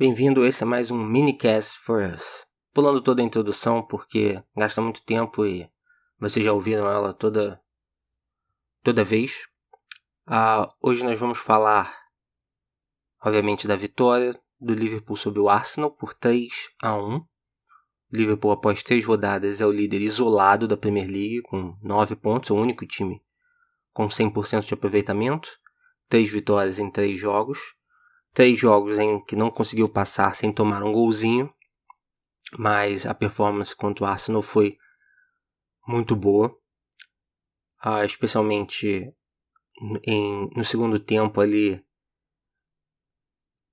Bem-vindo, esse é mais um minicast for us. Pulando toda a introdução porque gasta muito tempo e vocês já ouviram ela toda toda vez. Uh, hoje nós vamos falar, obviamente, da vitória do Liverpool sobre o Arsenal por 3 a 1. Liverpool, após três rodadas, é o líder isolado da Premier League, com 9 pontos, o único time com 100% de aproveitamento, três vitórias em três jogos três jogos em que não conseguiu passar sem tomar um golzinho, mas a performance contra o Arsenal foi muito boa, ah, especialmente em, no segundo tempo ali,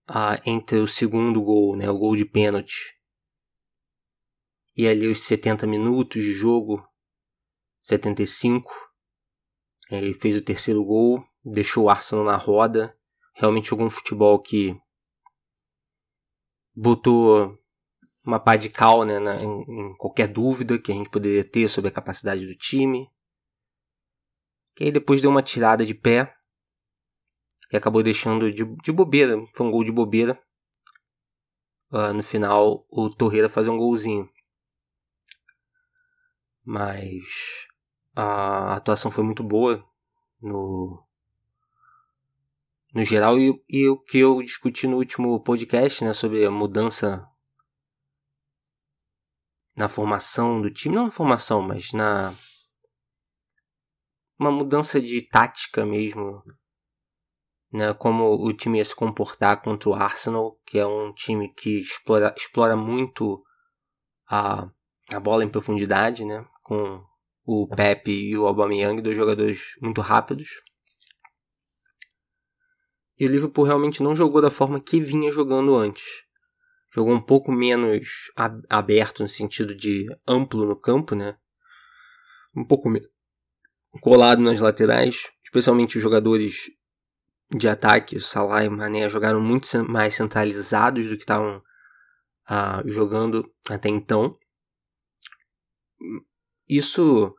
ah, entre o segundo gol, né, o gol de pênalti, e ali os 70 minutos de jogo, 75, ele fez o terceiro gol, deixou o Arsenal na roda, realmente jogou um futebol que botou uma pá de cal né, na, em, em, qualquer dúvida que a gente poderia ter sobre a capacidade do time. Que aí depois deu uma tirada de pé e acabou deixando de, de bobeira. Foi um gol de bobeira. Uh, no final, o Torreira fazer um golzinho. Mas a atuação foi muito boa no, no geral e, e o que eu discuti no último podcast, né, sobre a mudança na formação do time, não na formação, mas na uma mudança de tática mesmo, né, como o time ia se comportar contra o Arsenal, que é um time que explora, explora muito a, a bola em profundidade, né, com o Pepe e o Aubameyang, dois jogadores muito rápidos. E o Liverpool realmente não jogou da forma que vinha jogando antes. Jogou um pouco menos aberto no sentido de amplo no campo, né? Um pouco colado nas laterais, especialmente os jogadores de ataque, Salah e Mané jogaram muito mais centralizados do que estavam uh, jogando até então. Isso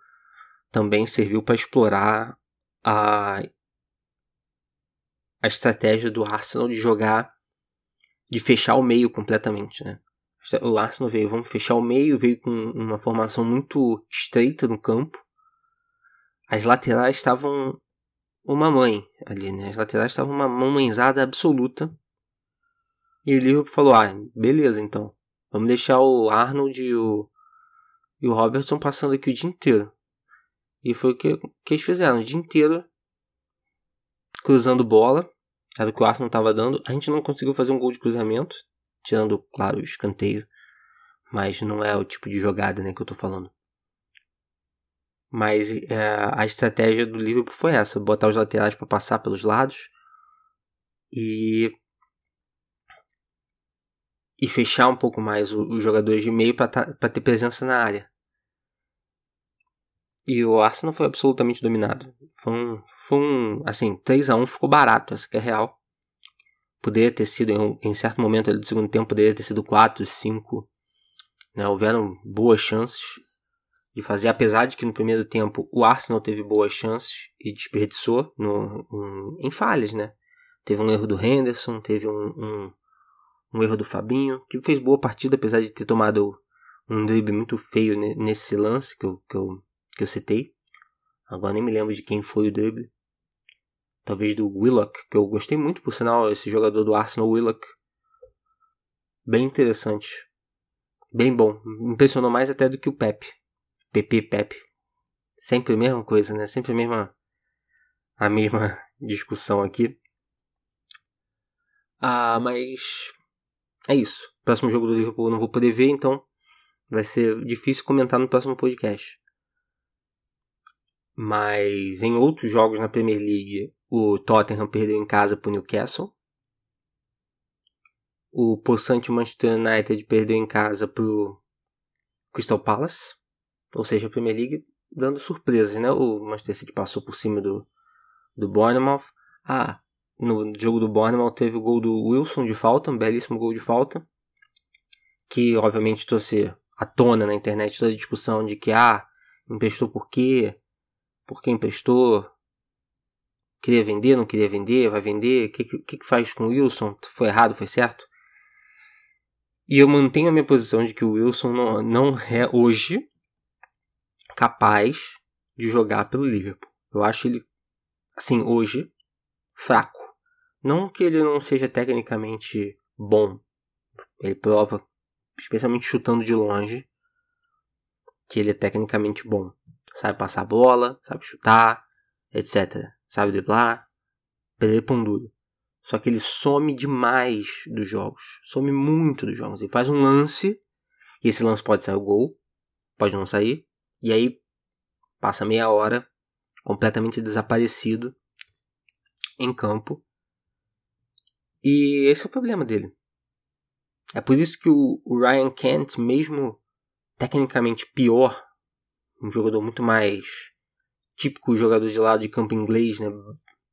também serviu para explorar a a estratégia do Arsenal de jogar, de fechar o meio completamente, né? O Arsenal veio, vamos fechar o meio, veio com uma formação muito estreita no campo. As laterais estavam uma mãe ali, né? As laterais estavam uma mamãezada absoluta. E o Liverpool falou: ah, beleza então. Vamos deixar o Arnold e o, e o Robertson passando aqui o dia inteiro. E foi o que, que eles fizeram o dia inteiro cruzando bola, era o que o Arsenal estava dando. A gente não conseguiu fazer um gol de cruzamento, tirando, claro, o escanteio, mas não é o tipo de jogada né, que eu estou falando. Mas é, a estratégia do Liverpool foi essa: botar os laterais para passar pelos lados e e fechar um pouco mais os jogadores de meio para ter presença na área. E o Arsenal foi absolutamente dominado. Foi um, foi um assim, 3 a 1 ficou barato, essa que é real. Poderia ter sido, em, em certo momento do segundo tempo, poderia ter sido 4, 5. Né? Houveram boas chances de fazer, apesar de que no primeiro tempo o Arsenal teve boas chances e desperdiçou no, em, falhas, né? Teve um erro do Henderson, teve um, um, um erro do Fabinho, que fez boa partida, apesar de ter tomado um drible muito feio nesse lance que eu, que eu que eu citei. Agora nem me lembro de quem foi o drible. Talvez do Willock, que eu gostei muito, por sinal, esse jogador do Arsenal, Willock. Bem interessante. Bem bom. Impressionou mais até do que o Pep. PP Pep. Sempre a mesma coisa, né? Sempre a mesma, a mesma discussão aqui. Ah, mas é isso. Próximo jogo do Liverpool eu não vou poder ver, então vai ser difícil comentar no próximo podcast. Mas em outros jogos na Premier League, o Tottenham perdeu em casa para o Newcastle. O possante Manchester United perdeu em casa para o Crystal Palace. Ou seja, a Premier League dando surpresas, né? O Manchester City passou por cima do, do Bournemouth. Ah, no jogo do Bournemouth teve o gol do Wilson de falta, um belíssimo gol de falta. Que obviamente trouxe à tona na internet toda a discussão de que, ah, emprestou por quê? Porque emprestou, queria vender, não queria vender, vai vender, o que, que, que faz com o Wilson? Foi errado, foi certo? E eu mantenho a minha posição de que o Wilson não, não é hoje capaz de jogar pelo Liverpool. Eu acho ele, assim, hoje, fraco. Não que ele não seja tecnicamente bom. Ele prova, especialmente chutando de longe, que ele é tecnicamente bom. Sabe passar bola, sabe chutar, etc. Sabe driblar, perder. Só que ele some demais dos jogos. Some muito dos jogos. Ele faz um lance, e esse lance pode sair o gol, pode não sair, e aí passa meia hora completamente desaparecido em campo. E esse é o problema dele. É por isso que o, Ryan Kent, mesmo tecnicamente pior, um jogador muito mais típico jogador de lado de campo inglês, né?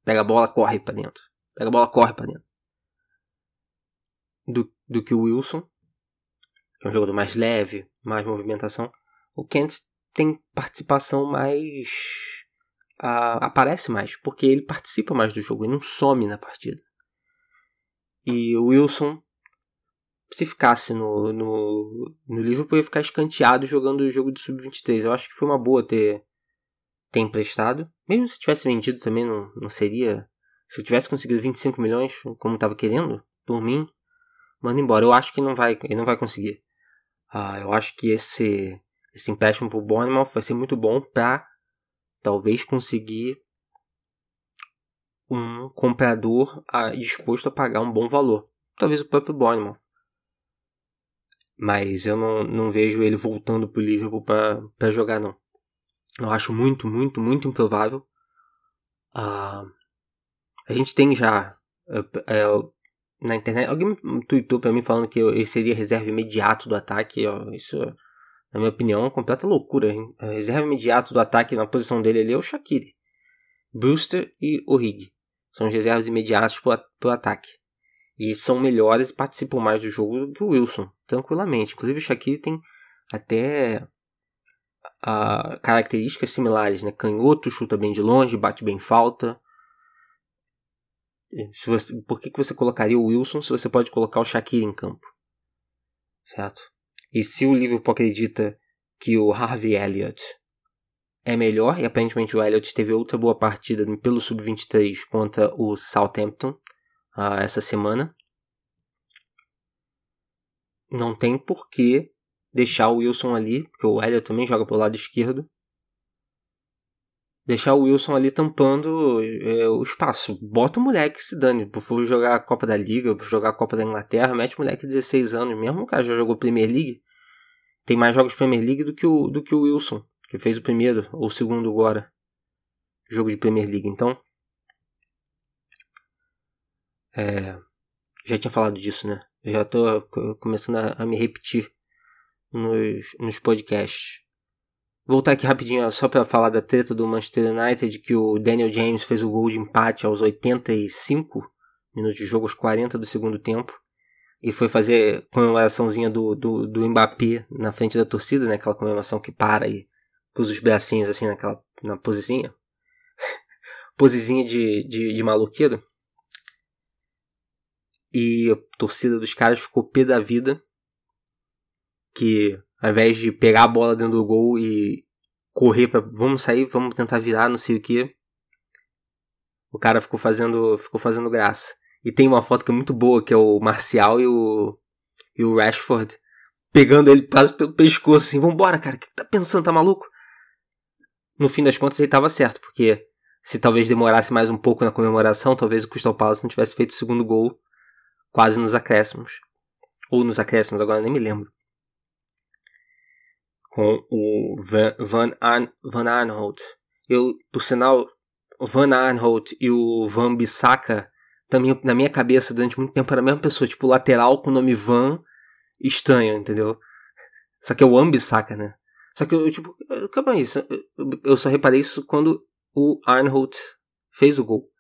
Pega a bola, corre para dentro. Pega a bola, corre para dentro. Do, do que o Wilson, é um jogador mais leve, mais movimentação. O Kent tem participação mais. Uh, aparece mais, porque ele participa mais do jogo, ele não some na partida. E o Wilson, se ficasse no, no, no Liverpool, ia ficar escanteado jogando o jogo de sub-23. Eu acho que foi uma boa ter, ter emprestado. Mesmo se tivesse vendido também, não, não seria. Se eu tivesse conseguido 25 milhões, como estava querendo, por mim, manda embora. Eu acho que não vai, ele não vai conseguir. Uh, eu acho que esse esse empréstimo para o Bournemouth vai ser muito bom para talvez conseguir um comprador disposto a pagar um bom valor. Talvez o próprio Bournemouth. Mas eu não, não vejo ele voltando para o Liverpool para jogar, não. Eu acho muito, muito, muito improvável. Uh, a gente tem já uh, na internet. Alguém tweetou para mim falando que ele seria reserva imediato do ataque. isso na minha opinião, completa loucura. Hein? A reserva imediato do ataque na posição dele ali é o Shaqiri. Brewster e Origi. São os reservas imediatos para o ataque. E são melhores e participam mais do jogo do que o Wilson, tranquilamente. Inclusive o Shaqiri tem até características similares, né? Canhoto, chuta bem de longe, bate bem falta. Você, por que, que você colocaria o Wilson se você pode colocar o Shaqiri em campo? Certo? E se o Liverpool acredita que o Harvey Elliott é melhor, e aparentemente o Elliott teve outra boa partida pelo Sub-23 contra o Southampton uh, essa semana, não tem por que deixar o Wilson ali, porque o Elliott também joga pelo lado esquerdo, deixar o Wilson ali tampando é, o espaço. Bota o moleque se dane. For jogar a Copa da Liga, jogar a Copa da Inglaterra, mete o moleque de 16 anos mesmo. O cara já jogou Premier League. Tem mais jogos Premier League do que o, do que o Wilson, que fez o primeiro ou o segundo agora. Jogo de Premier League. Então. É, já tinha falado disso, né? Eu já tô começando a, a me repetir nos, nos podcasts. Voltar aqui rapidinho só para falar da treta do Manchester United, que o Daniel James fez o gol de empate aos 85 minutos de jogo, aos 40 do segundo tempo. E foi fazer comemoraçãozinha do, do, do Mbappé na frente da torcida, né? Aquela comemoração que para e cruza os bracinhos assim naquela na posezinha. posezinha de, de, de. E a torcida dos caras ficou pé da vida. Que ao invés de pegar a bola dentro do gol e correr para vamos sair, vamos tentar virar, não sei o que. O cara ficou fazendo, ficou fazendo graça. E tem uma foto que é muito boa, que é o Marcial e o, e o Rashford pegando ele quase pelo pescoço assim, vambora, cara, o que tá pensando, tá maluco? No fim das contas ele tava certo, porque se talvez demorasse mais um pouco na comemoração, talvez o Crystal Palace não tivesse feito o segundo gol quase nos acréscimos. Ou nos acréscimos, agora nem me lembro com o Van, Van, Van Arnholt. Eu, por sinal, o Van Arnholt e o Van Bissaka, também na minha cabeça durante muito tempo era a mesma pessoa, tipo lateral com o nome Van estranho, entendeu? Só que é o Ambissaca, né? Só que eu, tipo, calma aí, eu só reparei isso quando o Arnholt fez o gol.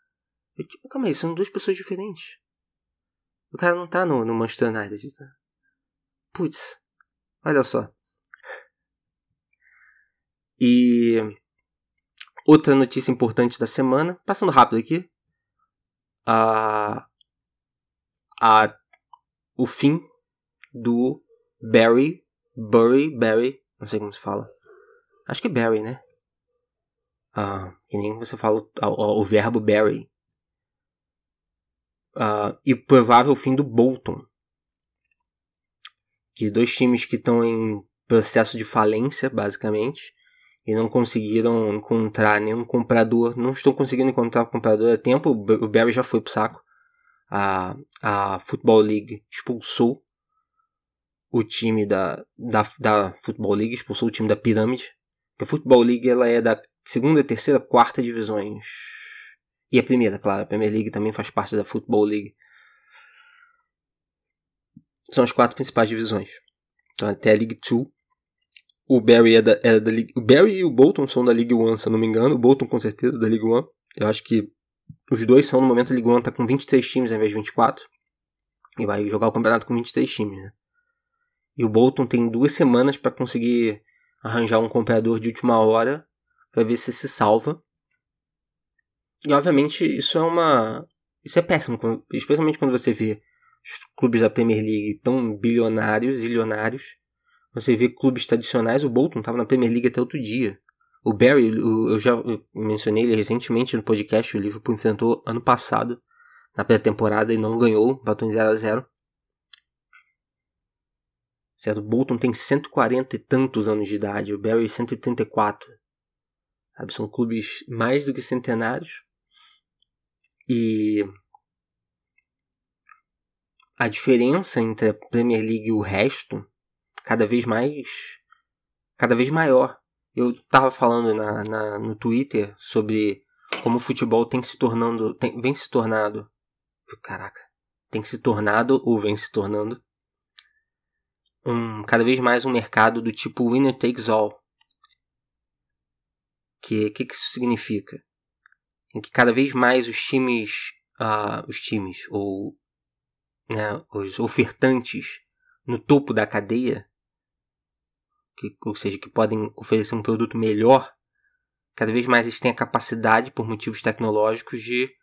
Eu, tipo, calma aí, são duas pessoas diferentes. O cara não tá no, no Manchester United, tá? Putz, olha só. E outra notícia importante da semana, passando rápido aqui, a, a, o fim do Barry, Bury, Barry, não sei como se fala. Acho que é Barry, né? Ah, que nem você fala o, o, o verbo Barry. Ah, e provável fim do Bolton. Que dois times que estão em processo de falência, basicamente, e não conseguiram encontrar nenhum comprador, não estão conseguindo encontrar comprador a tempo, o Barry já foi pro saco. A, a Football League expulsou o time da, da, da Football League, expulsou o time da Pirâmide. A Football League ela é da segunda, terceira, quarta divisões. E a primeira, claro, a Premier League também faz parte da Football League. São as quatro principais divisões. Então até a League 2 o Barry é da, é da League. O Barry e o Bolton são da League One, se eu não me engano. O Bolton, com certeza, da League One. Eu acho que os dois são, no momento, a League One tá com 23 times ao invés de 24. E vai jogar o campeonato com 23 times, né? E o Bolton tem duas semanas para conseguir arranjar um comprador de última hora para ver se se salva. E obviamente isso é uma. Isso é péssimo, especialmente quando você vê os clubes da Premier League tão bilionários, zilionários, você vê clubes tradicionais, o Bolton estava na Premier League até outro dia. O Barry, eu já mencionei ele recentemente no podcast, o Liverpool enfrentou ano passado, na pré-temporada, e não ganhou, bateu em 0 a 0 Certo? O Bolton tem 140 e tantos anos de idade, o Barry 134. São clubes mais do que centenários. E a diferença entre a Premier League e o resto cada vez mais. cada vez maior. Eu tava falando na, na no Twitter sobre como o futebol tem se tornando. Tem, vem se tornado. Caraca. Tem se tornado ou vem se tornando um cada vez mais um mercado do tipo winner takes all. Que que, que isso significa? Em que cada vez mais os times, uh, os times ou né, os ofertantes no topo da cadeia que, ou seja, que podem oferecer um produto melhor, cada vez mais eles têm a capacidade, por motivos tecnológicos, de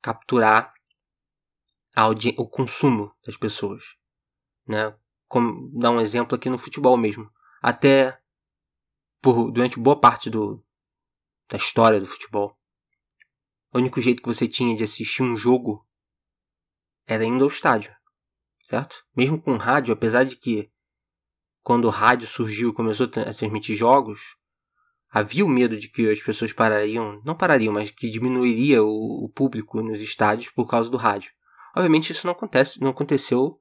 capturar o consumo das pessoas. Né? Como dar um exemplo aqui no futebol mesmo. Até por, durante boa parte do, da história do futebol, o único jeito que você tinha de assistir um jogo era indo ao estádio, certo? Mesmo com rádio, apesar de que quando o rádio surgiu e começou a transmitir jogos, havia o medo de que as pessoas parariam, não parariam, mas que diminuiria o, o público nos estádios por causa do rádio. Obviamente isso não acontece, não aconteceu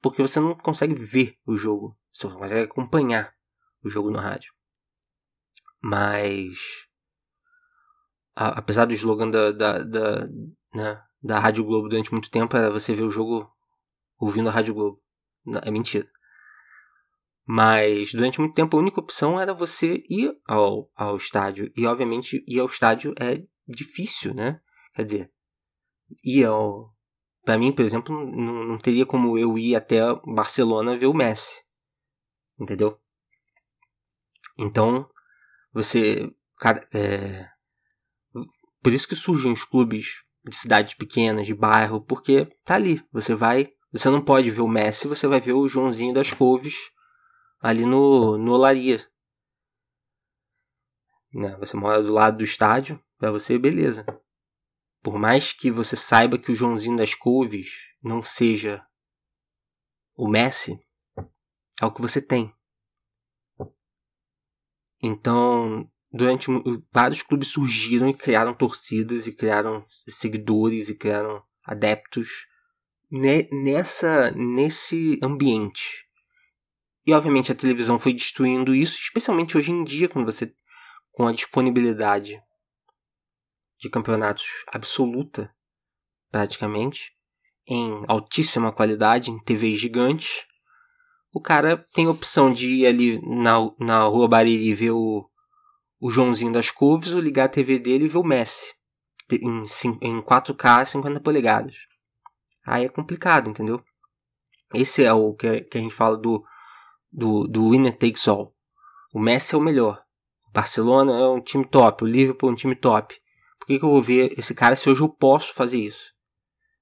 porque você não consegue ver o jogo, você não consegue acompanhar o jogo no rádio. Mas a, apesar do slogan da, da, da, né, da Rádio Globo durante muito tempo era você ver o jogo ouvindo a Rádio Globo. Não, é mentira. Mas durante muito tempo a única opção era você ir ao, ao estádio. E obviamente ir ao estádio é difícil, né? Quer dizer, ir ao. Pra mim, por exemplo, não, não teria como eu ir até Barcelona ver o Messi. Entendeu? Então, você. É, por isso que surgem os clubes de cidades pequenas, de bairro, porque tá ali. Você vai. Você não pode ver o Messi, você vai ver o Joãozinho das Couves ali no, no Olaria. Né? Você mora do lado do estádio, para você, beleza. Por mais que você saiba que o Joãozinho das Couves não seja o Messi, é o que você tem. Então, durante vários clubes surgiram e criaram torcidas e criaram seguidores e criaram adeptos nessa nesse ambiente. E obviamente a televisão foi destruindo isso, especialmente hoje em dia, quando você com a disponibilidade de campeonatos absoluta, praticamente, em altíssima qualidade, em TVs gigantes, o cara tem a opção de ir ali na, na rua Bariri ver o, o Joãozinho das Couves ou ligar a TV dele e ver o Messi em, em 4K 50 polegadas. Aí é complicado, entendeu? Esse é o que, que a gente fala do do, do winner takes all. O Messi é o melhor. O Barcelona é um time top. O Liverpool é um time top. Por que, que eu vou ver esse cara se hoje eu posso fazer isso?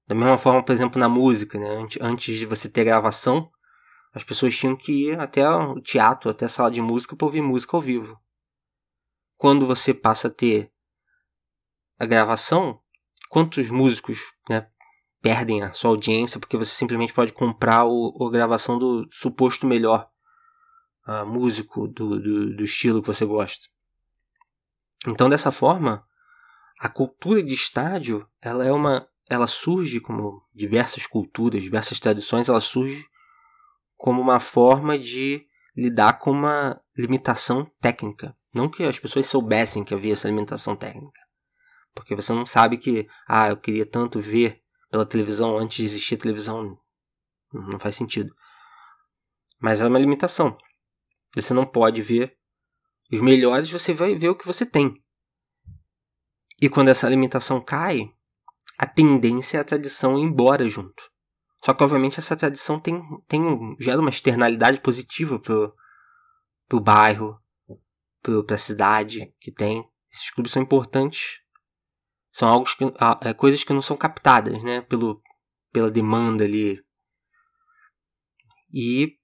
Da mesma forma, por exemplo, na música, né? Antes de você ter gravação, as pessoas tinham que ir até o teatro, até a sala de música para ouvir música ao vivo. Quando você passa a ter a gravação, quantos músicos né, perdem a sua audiência porque você simplesmente pode comprar o, a gravação do suposto melhor uh, músico do, do, do estilo que você gosta. Então, dessa forma, a cultura de estádio ela é uma ela surge como diversas culturas, diversas tradições, ela surge como uma forma de lidar com uma limitação técnica. Não que as pessoas soubessem que havia essa limitação técnica. Porque você não sabe que, ah, eu queria tanto ver pela televisão antes de existir televisão. Não faz sentido. Mas é uma limitação. Você não pode ver os melhores, você vai ver o que você tem. E quando essa limitação cai, a tendência é a tradição ir embora junto. Só que, obviamente, essa tradição tem, tem gera uma externalidade positiva pro, pro bairro, pro, pra cidade que tem. Esses clubes são importantes. São algo que, é, coisas que não são captadas, né? Pelo, pela demanda ali. E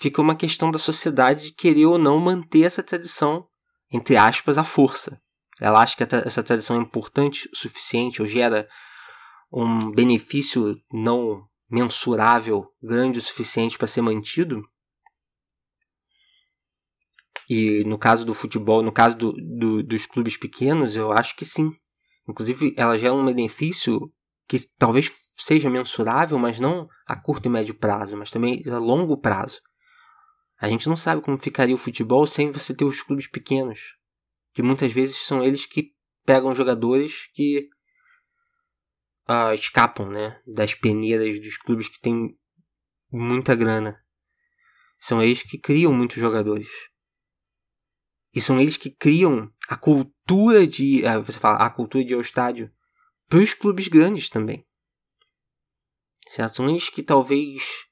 fica uma questão da sociedade de querer ou não manter essa tradição, entre aspas, à força. Ela acha que essa tradição é importante o suficiente ou gera um benefício não mensurável, grande o suficiente para ser mantido? E no caso do futebol, no caso do, do, dos clubes pequenos, eu acho que sim. Inclusive, ela gera um benefício que talvez seja mensurável, mas não a curto e médio prazo, mas também a longo prazo. A gente não sabe como ficaria o futebol sem você ter os clubes pequenos, que muitas vezes são eles que pegam jogadores que uh, escapam né, das peneiras dos clubes que têm muita grana. São eles que criam muitos jogadores. E são eles que criam a cultura de. Uh, você fala, a cultura de ir ao estádio para os clubes grandes também. Certo? São eles que talvez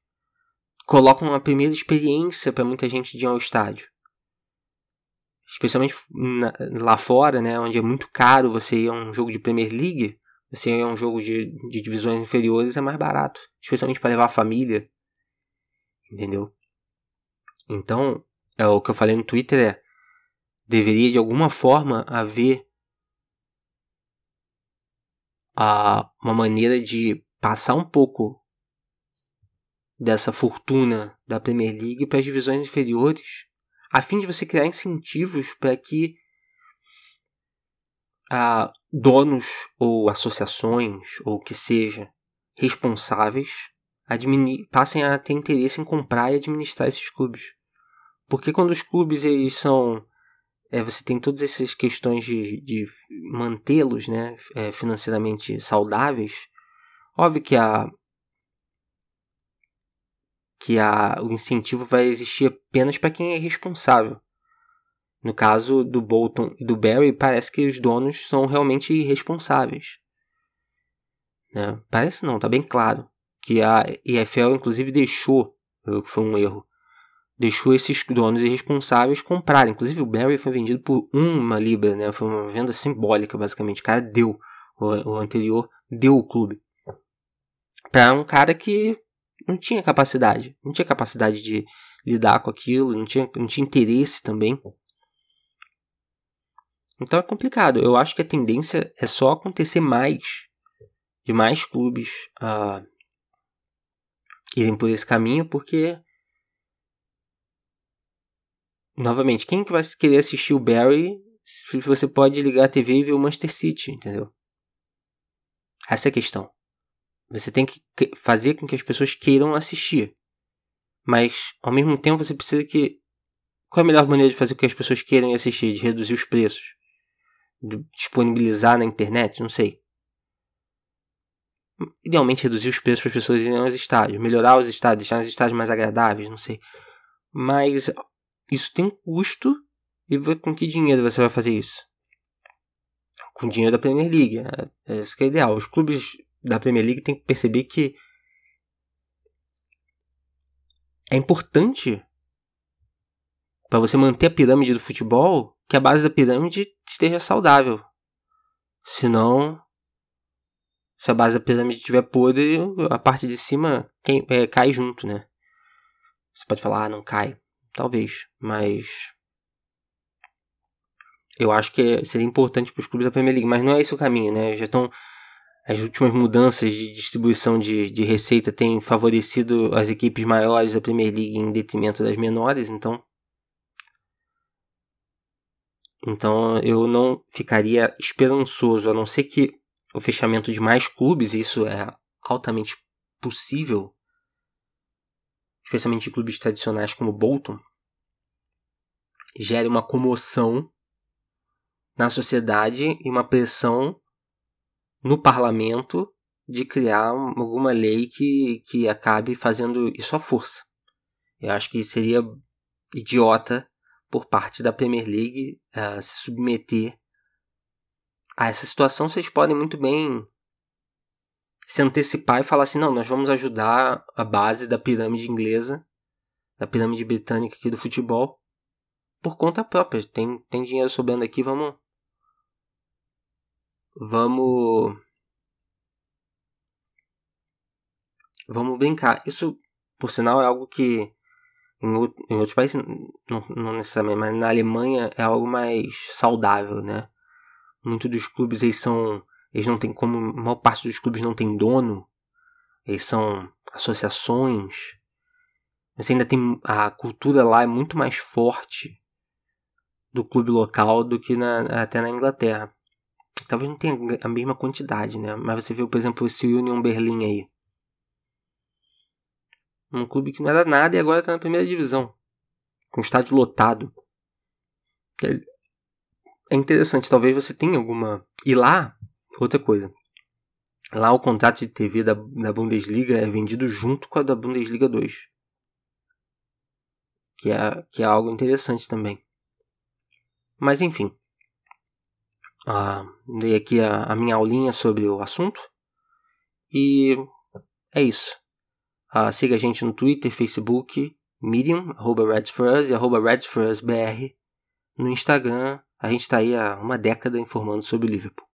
colocam uma primeira experiência para muita gente de ir ao estádio. Especialmente na, lá fora, né, onde é muito caro você ir a um jogo de Premier League. Você é um jogo de, de divisões inferiores, é mais barato. Especialmente para levar a família. Entendeu? Então, é o que eu falei no Twitter é. Deveria de alguma forma haver a, uma maneira de passar um pouco dessa fortuna da Premier League para as divisões inferiores, a fim de você criar incentivos para que a donos ou associações ou que seja responsáveis passem a ter interesse em comprar e administrar esses clubes. Porque quando os clubes eles são é, você tem todas essas questões de, de mantê-los né, é, financeiramente saudáveis, óbvio que a que a, o incentivo vai existir apenas para quem é responsável. No caso do Bolton e do Barry, parece que os donos são realmente irresponsáveis. Né? Parece não, tá bem claro. Que a EFL inclusive deixou, foi um erro, deixou esses donos irresponsáveis comprarem. Inclusive o Barry foi vendido por uma libra, né? Foi uma venda simbólica, basicamente. O cara deu, o anterior deu o clube. Para um cara que não tinha capacidade. Não tinha capacidade de lidar com aquilo, não tinha, não tinha interesse também. Então é complicado. Eu acho que a tendência é só acontecer mais de mais clubes uh, irem por esse caminho, porque novamente, quem que vai querer assistir o Barry se você pode ligar a TV e ver o Manchester City, entendeu? Essa é a questão. Você tem que fazer com que as pessoas queiram assistir. Mas, ao mesmo tempo, você precisa que. Qual é a melhor maneira de fazer com que as pessoas queiram assistir? De reduzir os preços? Disponibilizar na internet, não sei. Idealmente reduzir os preços para as pessoas irem aos estádios, melhorar os estádios, deixar os estádios mais agradáveis, não sei. Mas isso tem um custo e com que dinheiro você vai fazer isso? Com dinheiro da Premier League. É, é isso que é ideal. Os clubes da Premier League têm que perceber que é importante para você manter a pirâmide do futebol que a base da pirâmide esteja saudável. Senão, Se a base da pirâmide estiver podre, a parte de cima é, cai junto, né? Você pode falar, ah, não cai. Talvez, mas eu acho que seria importante para os clubes da Premier League, mas não é esse o caminho, né? Já estão as últimas mudanças de distribuição de, de receita têm favorecido as equipes maiores da Premier League em detrimento das menores, então então eu não ficaria esperançoso, a não ser que o fechamento de mais clubes, isso é altamente possível, especialmente de clubes tradicionais como Bolton, gere uma comoção na sociedade e uma pressão no parlamento de criar alguma lei que, que acabe fazendo isso à força. Eu acho que seria idiota por parte da Premier League uh, se submeter a essa situação. Vocês podem muito bem se antecipar e falar assim: não, nós vamos ajudar a base da pirâmide inglesa, da pirâmide britânica aqui do futebol, por conta própria. Tem, tem dinheiro sobrando aqui, vamos Vamos. Vamos brincar. Isso, por sinal, é algo que em, em outros países, não, não, necessariamente, mas na Alemanha é algo mais saudável, né? Muitos dos clubes eles são. Eles não têm, como a maior parte dos clubes não tem dono, eles são associações. Mas ainda tem. A cultura lá é muito mais forte do clube local do que na, até na Inglaterra. Talvez não tenha a mesma quantidade, né? Mas você viu, por exemplo, esse Union Berlim aí. Um clube que não era nada e agora está na primeira divisão. Com estádio lotado. É interessante, talvez você tenha alguma. E lá, outra coisa. Lá o contrato de TV da, da Bundesliga é vendido junto com a da Bundesliga 2. Que é, que é algo interessante também. Mas enfim ah, dei aqui a, a, minha aulinha sobre o assunto. E é isso. Ah, siga a gente no Twitter, Facebook, Medium, arroba RedsFuzz e arroba RedsFuzzBR. No Instagram, a gente está aí há uma década informando sobre o Liverpool.